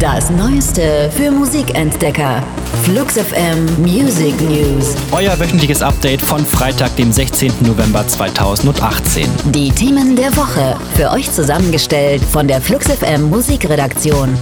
Das Neueste für Musikentdecker. Flux FM Music News. Euer wöchentliches Update von Freitag, dem 16. November 2018. Die Themen der Woche. Für euch zusammengestellt von der Flux FM Musikredaktion.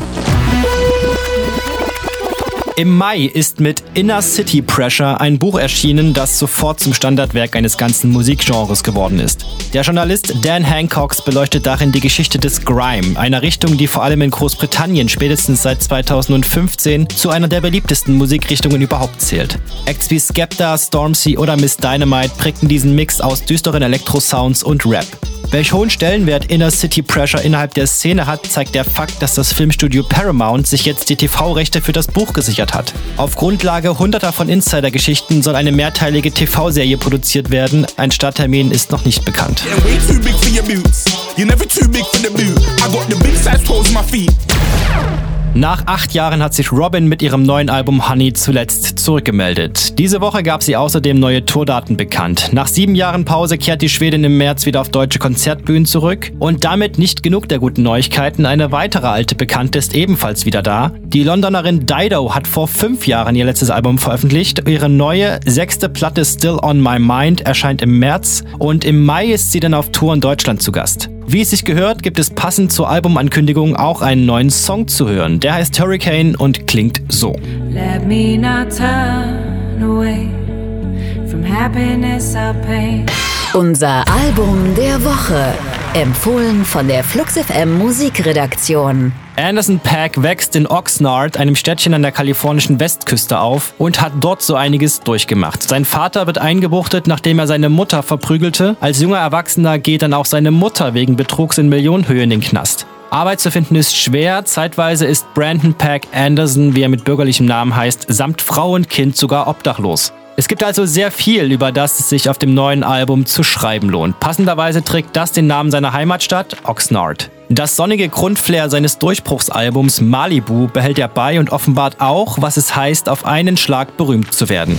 Im Mai ist mit Inner City Pressure ein Buch erschienen, das sofort zum Standardwerk eines ganzen Musikgenres geworden ist. Der Journalist Dan Hancocks beleuchtet darin die Geschichte des Grime, einer Richtung, die vor allem in Großbritannien spätestens seit 2015 zu einer der beliebtesten Musikrichtungen überhaupt zählt. Acts wie Skepta, Stormzy oder Miss Dynamite prägten diesen Mix aus düsteren Elektro-Sounds und Rap. Welch hohen Stellenwert Inner City Pressure innerhalb der Szene hat, zeigt der Fakt, dass das Filmstudio Paramount sich jetzt die TV-Rechte für das Buch gesichert hat. Auf Grundlage hunderter von Insider-Geschichten soll eine mehrteilige TV-Serie produziert werden. Ein Starttermin ist noch nicht bekannt. Nach acht Jahren hat sich Robin mit ihrem neuen Album Honey zuletzt zurückgemeldet. Diese Woche gab sie außerdem neue Tourdaten bekannt. Nach sieben Jahren Pause kehrt die Schwedin im März wieder auf deutsche Konzertbühnen zurück. Und damit nicht genug der guten Neuigkeiten. Eine weitere alte Bekannte ist ebenfalls wieder da. Die Londonerin Dido hat vor fünf Jahren ihr letztes Album veröffentlicht. Ihre neue sechste Platte Still on My Mind erscheint im März. Und im Mai ist sie dann auf Tour in Deutschland zu Gast. Wie es sich gehört, gibt es passend zur Albumankündigung auch einen neuen Song zu hören. Der heißt Hurricane und klingt so. Let me not turn away from happiness or pain. Unser Album der Woche. Empfohlen von der FluxFM Musikredaktion. Anderson Pack wächst in Oxnard, einem Städtchen an der kalifornischen Westküste auf und hat dort so einiges durchgemacht. Sein Vater wird eingebuchtet, nachdem er seine Mutter verprügelte. Als junger Erwachsener geht dann auch seine Mutter wegen Betrugs in Millionenhöhe in den Knast. Arbeit zu finden ist schwer. Zeitweise ist Brandon Pack Anderson, wie er mit bürgerlichem Namen heißt, samt Frau und Kind sogar obdachlos. Es gibt also sehr viel, über das es sich auf dem neuen Album zu schreiben lohnt. Passenderweise trägt das den Namen seiner Heimatstadt, Oxnard. Das sonnige Grundflair seines Durchbruchsalbums Malibu behält er bei und offenbart auch, was es heißt, auf einen Schlag berühmt zu werden.